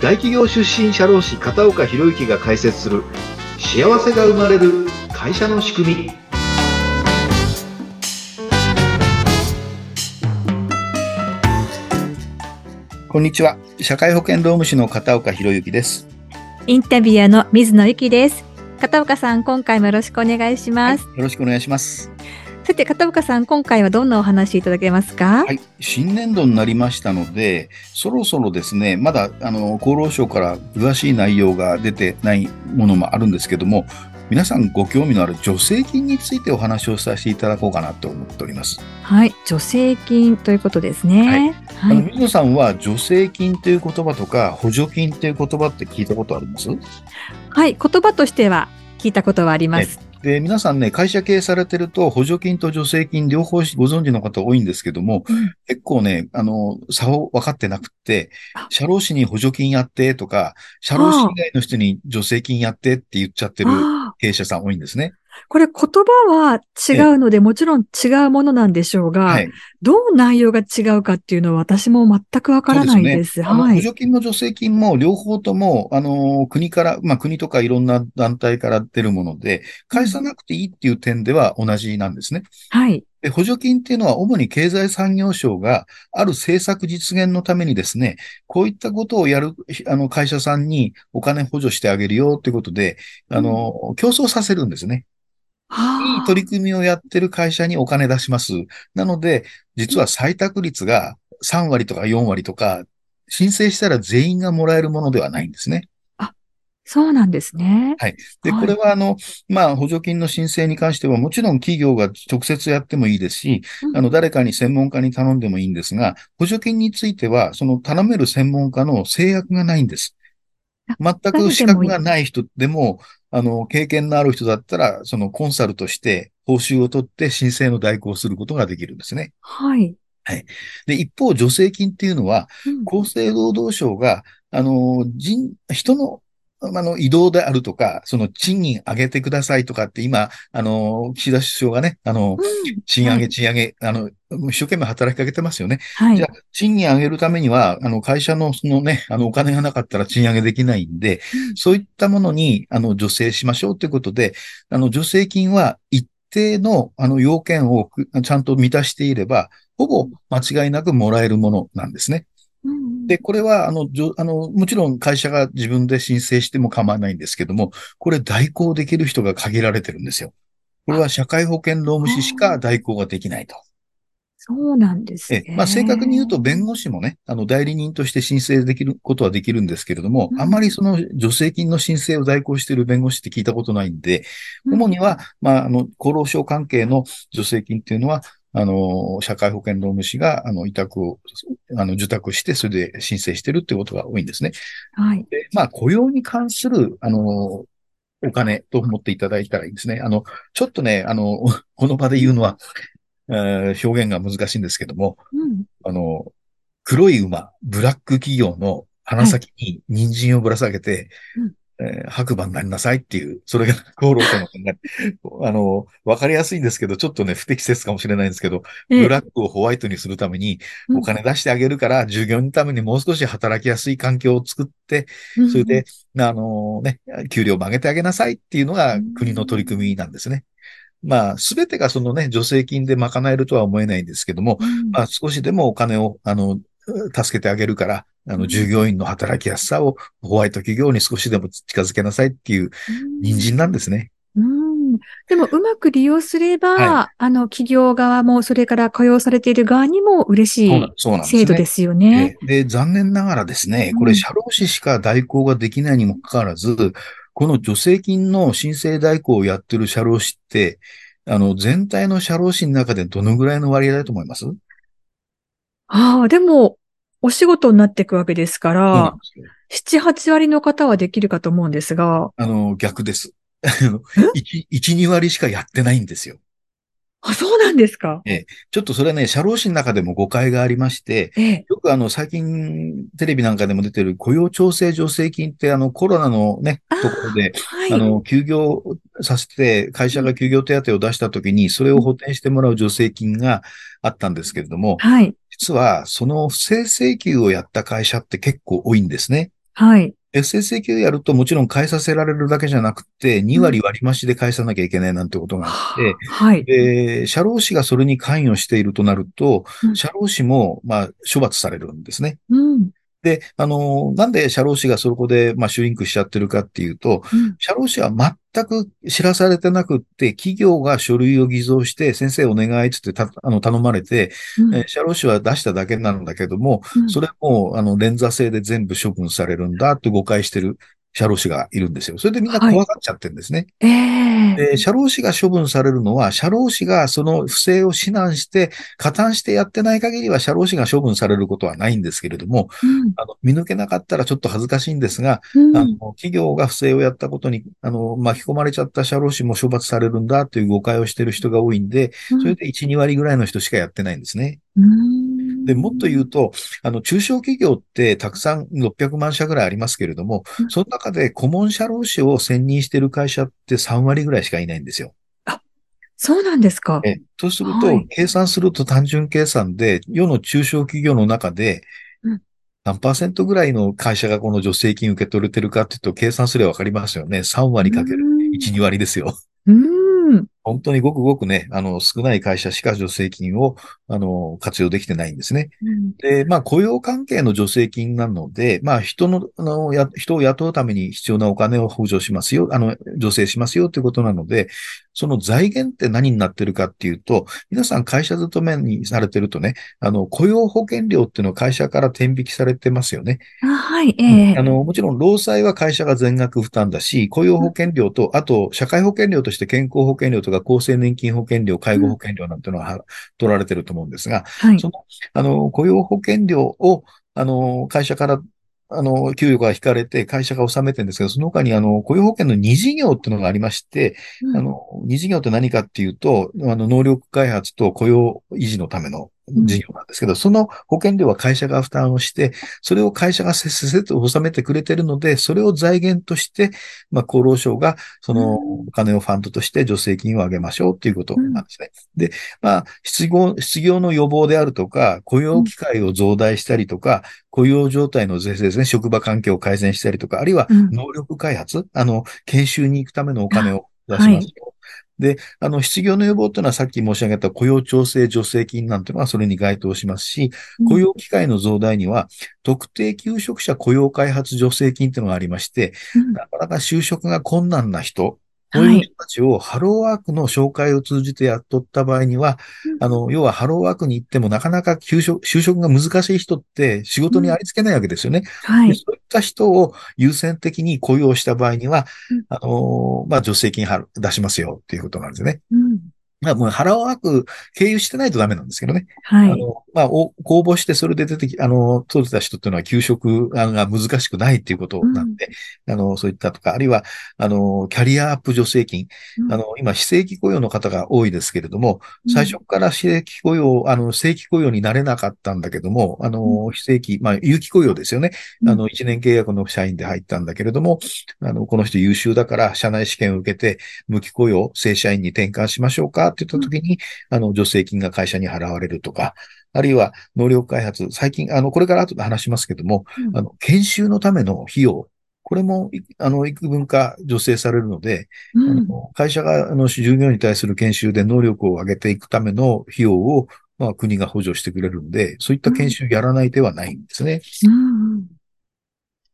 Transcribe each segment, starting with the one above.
大企業出身社労士片岡博之が解説する幸せが生まれる会社の仕組み。こんにちは。社会保険労務士の片岡博之です。インタビュアーの水野由紀です。片岡さん今回もよろしくお願いします、はい、よろしくお願いしますさて、片岡さん、今回はどんなお話いただけますか？はい。新年度になりましたので、そろそろですね、まだ、あの、厚労省から詳しい内容が出てないものもあるんですけども、皆さんご興味のある助成金についてお話をさせていただこうかなと思っております。はい。助成金ということですね。はい。あの、水野さんは助成金という言葉とか補助金という言葉って聞いたことあります？はい。言葉としては聞いたことはあります。で、皆さんね、会社経営されてると、補助金と助成金両方ご存知の方多いんですけども、うん、結構ね、あの、差を分かってなくって、社労士に補助金やってとか、社労士以外の人に助成金やってって言っちゃってる経営者さん多いんですね。これ言葉は違うので、もちろん違うものなんでしょうが、はい、どう内容が違うかっていうのは私も全くわからないです。ですね、はい。補助金も助成金も両方とも、あの、国から、まあ国とかいろんな団体から出るもので、返さなくていいっていう点では同じなんですね。はい。で補助金っていうのは主に経済産業省がある政策実現のためにですね、こういったことをやる、あの、会社さんにお金補助してあげるよっていうことで、あの、競争させるんですね。いい取り組みをやってる会社にお金出します。なので、実は採択率が3割とか4割とか、申請したら全員がもらえるものではないんですね。あ、そうなんですね。はい。で、これはあの、まあ、補助金の申請に関しては、もちろん企業が直接やってもいいですし、うん、あの、誰かに専門家に頼んでもいいんですが、補助金については、その頼める専門家の制約がないんです。全く資格がない人でも、あの、経験のある人だったら、そのコンサルとして報酬を取って申請の代行をすることができるんですね。はい。はい。で、一方、助成金っていうのは、うん、厚生労働省が、あの、人、人のあの、移動であるとか、その賃金上げてくださいとかって今、あの、岸田首相がね、あの、うん、賃上げ、賃上げ、あの、一生懸命働きかけてますよね。はい。じゃあ、賃金上げるためには、あの、会社のそのね、あの、お金がなかったら賃上げできないんで、うん、そういったものに、あの、助成しましょうということで、あの、助成金は一定の、あの、要件をちゃんと満たしていれば、ほぼ間違いなくもらえるものなんですね。で、これは、あの、あの、もちろん会社が自分で申請しても構わないんですけども、これ代行できる人が限られてるんですよ。これは社会保険労務士しか代行ができないと。そうなんですね。え、まあ、正確に言うと弁護士もね、あの、代理人として申請できることはできるんですけれども、うん、あまりその助成金の申請を代行している弁護士って聞いたことないんで、主には、まあ、あの、厚労省関係の助成金っていうのは、あの、社会保険労務士が、あの、委託を、あの、受託して、それで申請してるってことが多いんですね。はい。で、まあ、雇用に関する、あの、お金と思っていただいたらいいんですね。あの、ちょっとね、あの、この場で言うのは、えー、表現が難しいんですけども、うん、あの、黒い馬、ブラック企業の鼻先に人参をぶら下げて、はいうんえー白馬になりなさいっていう、それが厚労省の考え。あの、わかりやすいんですけど、ちょっとね、不適切かもしれないんですけど、ええ。ブラックをホワイトにするために、お金出してあげるから、従業員のためにもう少し働きやすい環境を作って、うんそれで、あのね、給料を上げてあげなさいっていうのがうん。国の取り組みなんですね。まあ、すべてがそのね、助成金で賄えるとは思えないんですけども、うん。まあ、少しでもお金を、あの、助けてあげるから、あの、うん。従業員の働きやすさをホワイト企業に少しでも近づけなさいっていう人参なんですね。うん。でも、うまく利用すれば、はあの、企業側も、それから雇用されている側にも嬉しい。制度ですよね。ええ。で、残念ながらですね、これ、うん社労士しか代行ができないにもかかわらず、この助成金の申請代行をやってる社労士って、あの、全体の社労士の中でどのぐらいの割合だと思います？ああ、でも、お仕事になっていくわけですからで、すよ7、8割の方はできるかと思うんですが、あの、逆です。あの1、1、2割しかやってないんですよ。あ、そうなんですか？ちょっとそれね、社労士の中でも誤解がありまして、ええ。よくあの、最近、テレビなんかでも出てる雇用調整助成金ってあの、コロナのね、ところで、はい。あの、休業させて、会社が休業手当を出したときに、それを補填してもらう助成金があったんですけれども、はい。実は、その不正請求をやった会社って結構多いんですね。はい。SSA 級やるともちろん返させられるだけじゃなくて、2割割増しで返さなきゃいけないなんてことがあって、はい。で、社労士がそれに関与しているとなると、社労士も、まあ、処罰されるんですね。うん。で、あの、なんで社労士がそこで、まあ、シュリンクしちゃってるかっていうと、うん、社労士は全く知らされてなくって、企業が書類を偽造して、先生お願いつってたあの頼まれて、うん、え社労士は出しただけなんだけども、うん、それも、あの、連座制で全部処分されるんだって誤解してる社労士がいるんですよ。それでみんな怖がっちゃってるんですね。はい、えー、で、社労士が処分されるのは、社労士がその不正を指南して、加担してやってない限りは、社労士が処分されることはないんですけれども、うん、あの見抜けなかったらちょっと恥ずかしいんですが、うん、あの企業が不正をやったことにあの巻き込まれちゃった社労士も処罰されるんだという誤解をしている人が多いんで、それで1、2割ぐらいの人しかやってないんですね。うんで、もっと言うと、あの、中小企業ってたくさん600万社ぐらいありますけれども、その中で顧問社労士を選任している会社って3割ぐらいしかいないんですよ。あ、そうなんですか。え、とすると、はい、計算すると単純計算で、世の中小企業の中で、何パーセントぐらいの会社がこの助成金受け取れてるかっていうと、計算すればわかりますよね。3割かける1、2割ですよ。うん本当にごくごくね、あの、少ない会社しか助成金を、あの、活用できてないんですね。うん、で、まあ、雇用関係の助成金なので、まあ、人の、あの、や、人を雇うために必要なお金を補助しますよ、あの、助成しますよということなので、その財源って何になってるかっていうと、皆さん会社勤めにされてるとね、あの、雇用保険料っていうのは会社から転引きされてますよね。あはい、ええー、あの、もちろん、労災は会社が全額負担だし、雇用保険料と、あと、社会保険料として健康保険料とか厚生年金保険料、介護保険料なんていうのは取られてると思うんですが、はい、その、あの、雇用保険料を、あの、会社からあの、給与が引かれて会社が納めてるんですけど、その他にあの、雇用保険の二事業っていうのがありまして、うん、あの、二事業って何かっていうと、あの、能力開発と雇用維持のための事業なんですけど、うん、その保険料は会社が負担をして、それを会社がせっせと納めてくれてるので、それを財源として、まあ、厚労省が、その、お金をファンドとして助成金を上げましょうっていうことなんですね。うん、で、まあ、失業、失業の予防であるとか、雇用機会を増大したりとか、雇用状態の是正ですね、職場環境を改善したりとか、あるいは能力開発、あの、研修に行くためのお金を出しますよ。はいで、あの、失業の予防というのはさっき申し上げた雇用調整助成金なんていうのはそれに該当しますし、雇用機会の増大には、特定求職者雇用開発助成金というのがありまして、なかなか就職が困難な人、そういう人たちをハローワークの紹介を通じて雇った場合には、あの、要はハローワークに行ってもなかなか就職就職が難しい人って仕事にありつけないわけですよね。はい。そういった人を優先的に雇用した場合には、あの、まあ、助成金出しますよっていうことなんですよね。うんまあ、もう腹ワーク経由してないとダメなんですけどね。はい。あの、まあ、公募してそれで出てき、あの、取れた人っていうのは給食が難しくないっていうことなんで、うん、あの、そういったとか、あるいは、あの、キャリアアップ助成金。うん、あの、今、非正規雇用の方が多いですけれども、最初から非正規雇用、あの、正規雇用になれなかったんだけども、あの、非正規、まあ、有期雇用ですよね。あの、1年契約の社員で入ったんだけれども、あの、この人優秀だから、社内試験を受けて、無期雇用、正社員に転換しましょうかって言った時に、あの、助成金が会社に払われるとか、あるいは能力開発、最近、あの、これから後で話しますけども、うん、あの、研修のための費用、これも、あの、幾分か助成されるので、うん、あの会社が、あの、従業員に対する研修で能力を上げていくための費用を、まあ、国が補助してくれるんで、そういった研修やらない手はないんですね。うん。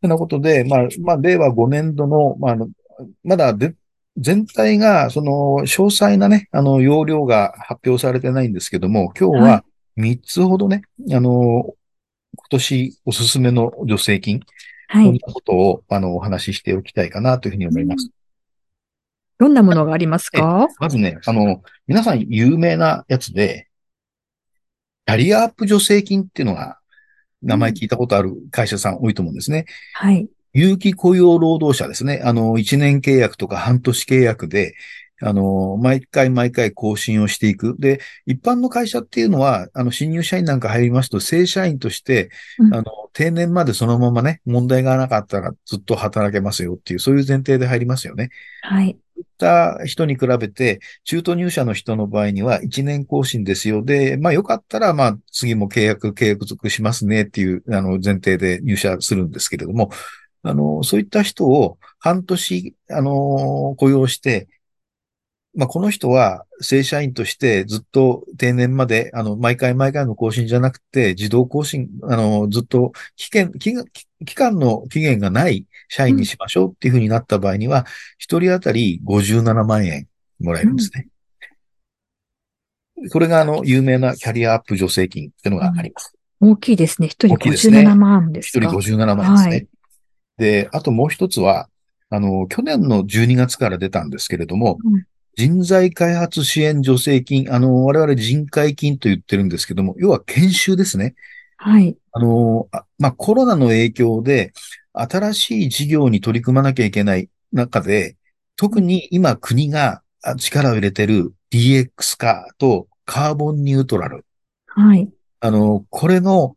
てなことで、まあ、まあ、令和5年度の、まあ、まだで、全体が、その、詳細なね、あの、容量が発表されてないんですけども、今日は3つほどね、はい、あの、今年おすすめの助成金、はい、こんなことを、あの、お話ししておきたいかなというふうに思います。どんなものがありますか？まずね、あの、皆さん有名なやつで、キャリアアップ助成金っていうのが、名前聞いたことある会社さん多いと思うんですね。はい。有期雇用労働者ですね。あの、1年契約とか半年契約で、あの、毎回毎回更新をしていく。で、一般の会社っていうのは、あの、新入社員なんか入りますと、正社員として、うん、あの、定年までそのままね、問題がなかったらずっと働けますよっていう、そういう前提で入りますよね。はい。そういった人に比べて、中途入社の人の場合には1年更新ですよ。で、まあよかったら、まあ次も契約、契約しますねっていう、あの、前提で入社するんですけれども、あの、そういった人を半年、あの、雇用して、まあ、この人は正社員としてずっと定年まで、あの、毎回毎回の更新じゃなくて、自動更新、あの、ずっと期限、期期間の期限がない社員にしましょうっていうふうになった場合には、一人当たり57万円もらえるんですね。うん、これがあの、有名なキャリアアップ助成金っていうのがあります。大きいですね。一人57万ですか。一、人57万ですね。はい、で、あともう一つは、あの、去年の12月から出たんですけれども、うん人材開発支援助成金、あの、我々人海金と言ってるんですけども、要は研修ですね。はい。あの、まあ、コロナの影響で、新しい事業に取り組まなきゃいけない中で、特に今国が力を入れてる DX 化とカーボンニュートラル。はい。あの、これの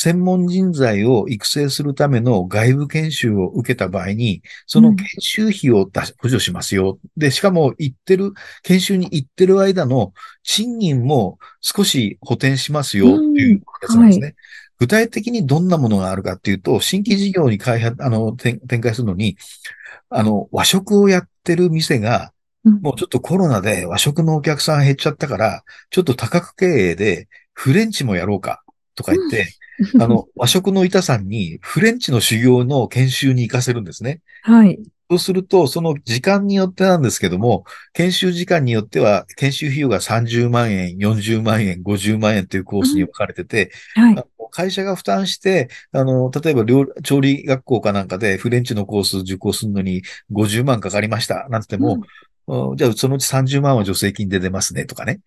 専門人材を育成するための外部研修を受けた場合に、その研修費を出し、補助しますよ。で、しかも行ってる、研修に行ってる間の賃金も少し補填しますよっていうやつなんですね。はい、具体的にどんなものがあるかっていうと、新規事業に開発、あの、展開するのに、あの、和食をやってる店が、もうちょっとコロナで和食のお客さん減っちゃったから、ちょっと多角経営でフレンチもやろうかとか言って、あの、和食の板さんにフレンチの修行の研修に行かせるんですね。はい。そうすると、その時間によってなんですけども、研修時間によっては、研修費用が30万円、40万円、50万円というコースに分かれてて、うん、はい、会社が負担して、あの、例えば料調理学校かなんかでフレンチのコース受講するのに50万かかりました、なんても、うん、じゃあそのうち30万は助成金で出ますね、とかね。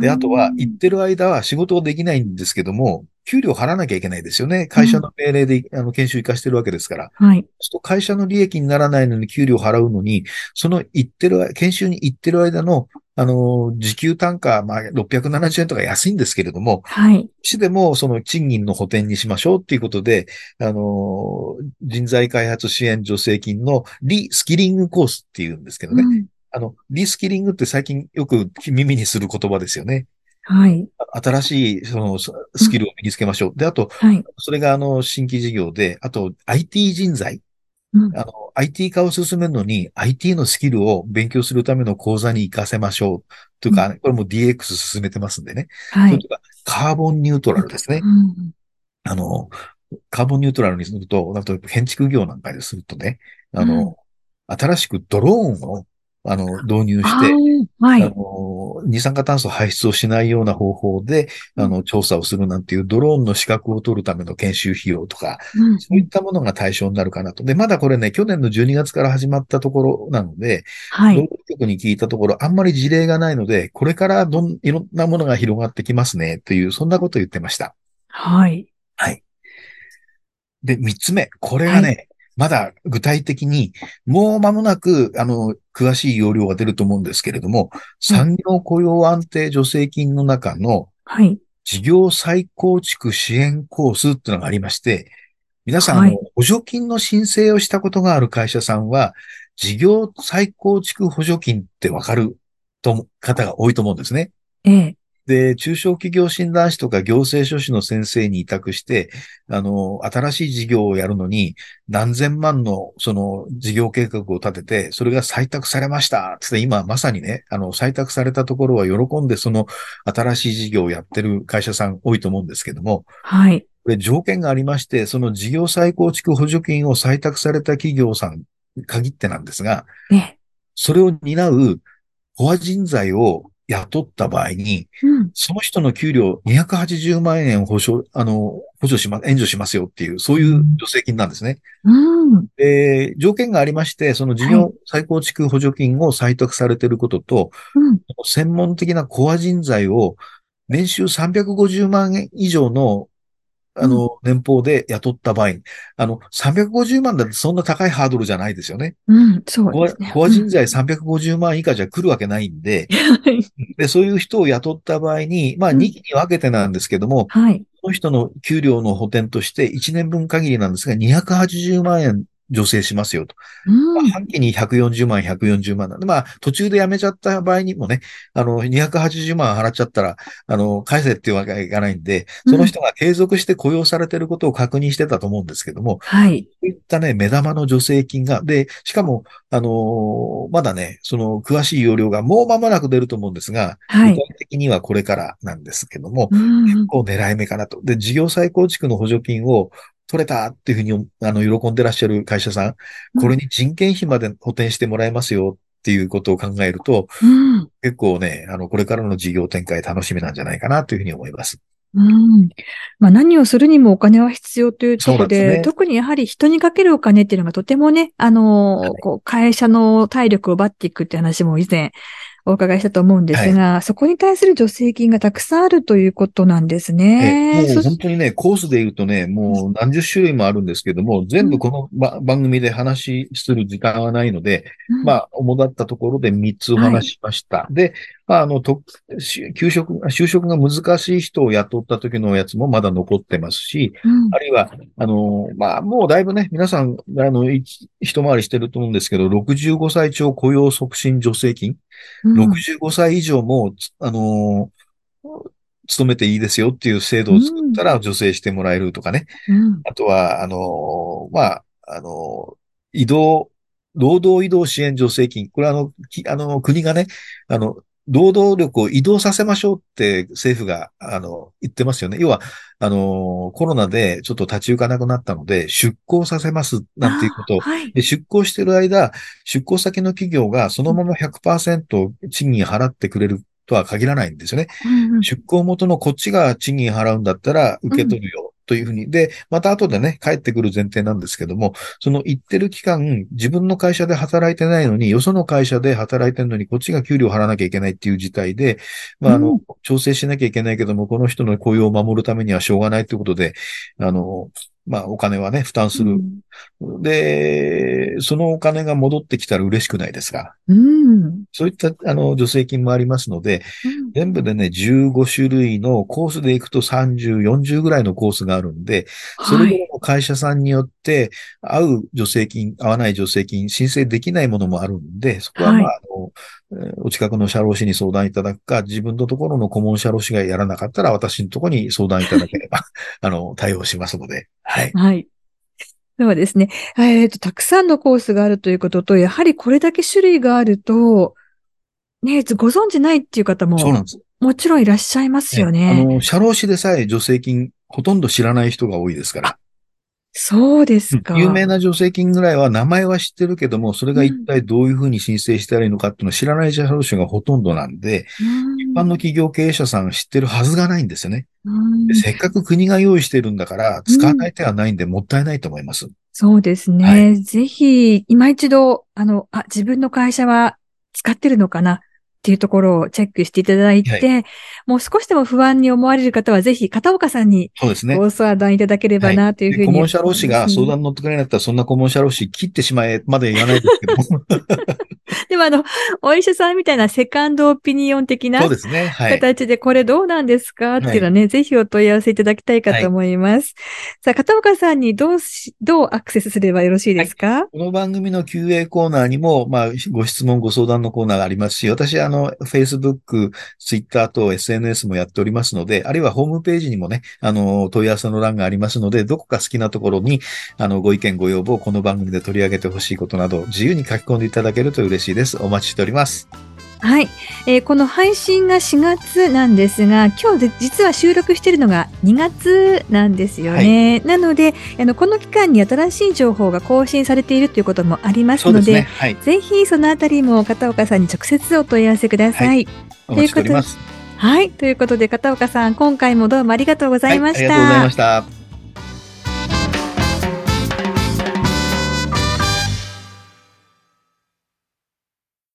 で、あとは、行ってる間は仕事できないんですけども、給料払わなきゃいけないですよね。会社の命令で、うん、あの研修行かしてるわけですから。はい。会社の利益にならないのに給料払うのに、その行ってる、研修に行ってる間の、あの、時給単価、まあ、670円とか安いんですけれども、はい。しでも、その賃金の補填にしましょうっていうことで、あの、人材開発支援助成金のリスキリングコースっていうんですけどね。うんあの、リスキリングって最近よく耳にする言葉ですよね。はい。新しい、その、スキルを身につけましょう。うん、で、あと、はい、それが、あの、新規事業で、あと、IT 人材。うん、あの、IT 化を進めるのに、IT のスキルを勉強するための講座に活かせましょう。というか、うん、これも DX 進めてますんでね。はい。カーボンニュートラルですね。うん、あの、カーボンニュートラルにすると、例えば建築業なんかでするとね、あの、新しくドローンをあの、導入して、はい、あの、二酸化炭素排出をしないような方法で、あの、調査をするなんていうドローンの資格を取るための研修費用とか、うん、そういったものが対象になるかなと。で、まだこれね、去年の12月から始まったところなので、はい。局に聞いたところ、あんまり事例がないので、これからどん、いろんなものが広がってきますね、という、そんなことを言ってました。はい。はい。で、三つ目。これがね、はいまだ具体的に、もう間もなく、あの、詳しい要領が出ると思うんですけれども、産業雇用安定助成金の中の、はい。事業再構築支援コースっていうのがありまして、皆さん、はい、補助金の申請をしたことがある会社さんは、事業再構築補助金ってわかると、方が多いと思うんですね。ええ。で、中小企業診断士とか行政書士の先生に委託して、あの、新しい事業をやるのに、何千万の、その、事業計画を立てて、それが採択されました。つって、今まさにね、あの、採択されたところは喜んで、その、新しい事業をやってる会社さん多いと思うんですけども、はい。これ条件がありまして、その事業再構築補助金を採択された企業さん限ってなんですが、ね、それを担う、フォア人材を雇った場合に、うん、その人の給料280万円保証、あの、補助します、援助しますよっていう、そういう助成金なんですね。うん、で条件がありまして、その事業再構築補助金を採択されていることと、うん、専門的なコア人材を年収350万円以上のあの、年俸で雇った場合、あの、350万だってそんな高いハードルじゃないですよね。うん、そうですね。コア人材350万以下じゃ来るわけないんで、で、そういう人を雇った場合に、まあ、2期に分けてなんですけども、はい。その人の給料の補填として1年分限りなんですが、280万円助成しますよと。まあ、半期に140万、140万なんで、まあ、途中で辞めちゃった場合にもね、あの、280万払っちゃったら、あの、返せっていうわけにいかないんで、その人が継続して雇用されてることを確認してたと思うんですけども、はい。そういったね、目玉の助成金が、で、しかも、あのまだね、その詳しい要領がもう間もなく出ると思うんですが、はい、具体的にはこれからなんですけども、結構狙い目かなと。で、事業再構築の補助金を取れたっていうふうに、あの、喜んでらっしゃる会社さん、これに人件費まで補填してもらえますよっていうことを考えると、うん、結構ね、あの、これからの事業展開楽しみなんじゃないかなというふうに思います。うん。まあ何をするにもお金は必要というところで、でね、特にやはり人にかけるお金っていうのがとてもね、あの、はい、こう会社の体力を奪っていくって話も以前お伺いしたと思うんですが、はい、そこに対する助成金がたくさんあるということなんですね。もう本当にね、コースで言うとね、もう何十種類もあるんですけども、全部この、うん、番組で話する時間はないので、うん、まあ、主だったところで3つお話しました。はい、で、まあ、あの、と、給食、就職が難しい人を雇った時のやつもまだ残ってますし、うん、あるいは、あの、まあ、もうだいぶね、皆さん、あの、一回りしてると思うんですけど、65歳超雇用促進助成金、うん、65歳以上も、あの、勤めていいですよっていう制度を作ったら助成してもらえるとかね。うん、あとは、あの、まあ、あの、移動、労働移動支援助成金。これはあの、あの、国がね、あの、労働力を移動させましょうって政府が、あの、言ってますよね。要は、あの、コロナでちょっと立ち行かなくなったので、出向させますなんていうこと。はい、で出向してる間、出向先の企業がそのまま100%賃金払ってくれるとは限らないんですよね。うんうん、出向元のこっちが賃金払うんだったら受け取るよ。というふうに。で、また後でね、帰ってくる前提なんですけども、その行ってる期間、自分の会社で働いてないのに、よその会社で働いてるのに、こっちが給料払わなきゃいけないっていう事態で、まあ、あの、うん、調整しなきゃいけないけども、この人の雇用を守るためにはしょうがないということで、あの、まあ、お金はね、負担する。うん、で、そのお金が戻ってきたら嬉しくないですが。うん、そういった、あの、助成金もありますので、うん、全部でね、15種類のコースで行くと30、40ぐらいのコースがあるんで、それぞれの会社さんによって、合う助成金、合わない助成金、申請できないものもあるんで、そこはまあ、はい、あの、お近くの社労士に相談いただくか、自分のところの顧問社労士がやらなかったら、私のところに相談いただければ、あの、対応しますので。はい。はい。ではですね、えっ、ー、と、たくさんのコースがあるということと、やはりこれだけ種類があると、ね、ご存知ないっていう方も、そうなんです。もちろんいらっしゃいますよね。ねあの、社労士でさえ助成金、ほとんど知らない人が多いですから。そうですか、有名な助成金ぐらいは名前は知ってるけども、それが一体どういうふうに申請したらいいのかっていうのを知らない社労士がほとんどなんで、うん、一般の企業経営者さん知ってるはずがないんですよね。せっかく国が用意してるんだから、使わない手はないんで、もったいないと思います。そうですね。はい、ぜひ、今一度、あの、あ、自分の会社は使ってるのかなっていうところをチェックしていただいて、はい、もう少しでも不安に思われる方は、ぜひ片岡さんにご相談いただければなというふうに、はい、顧問者労使が相談乗ってくれなかったら、そんな顧問者労使切ってしまえまで言わないですけど。も。でもあの、お医者さんみたいなセカンドオピニオン的な。形でこれどうなんですか？っていうのはね、はい、ぜひお問い合わせいただきたいかと思います。はい、さあ、片岡さんにどうし、どうアクセスすればよろしいですか、はい、この番組の QA コーナーにも、まあ、ご質問、ご相談のコーナーがありますし、私、あの、Facebook、Twitter と SNS もやっておりますので、あるいはホームページにもね、あの、問い合わせの欄がありますので、どこか好きなところに、あの、ご意見、ご要望、この番組で取り上げてほしいことなど、自由に書き込んでいただけると嬉しいです。お待ちしております。はい、えー、この配信が4月なんですが、今日実は収録しているのが2月なんですよね。はい、なので、あのこの期間に新しい情報が更新されているということもありますので、でねはい、ぜひそのあたりも片岡さんに直接お問い合わせください。はい、お待ちしております。はい、ということで片岡さん、今回もどうもありがとうございました。ありがとうございました。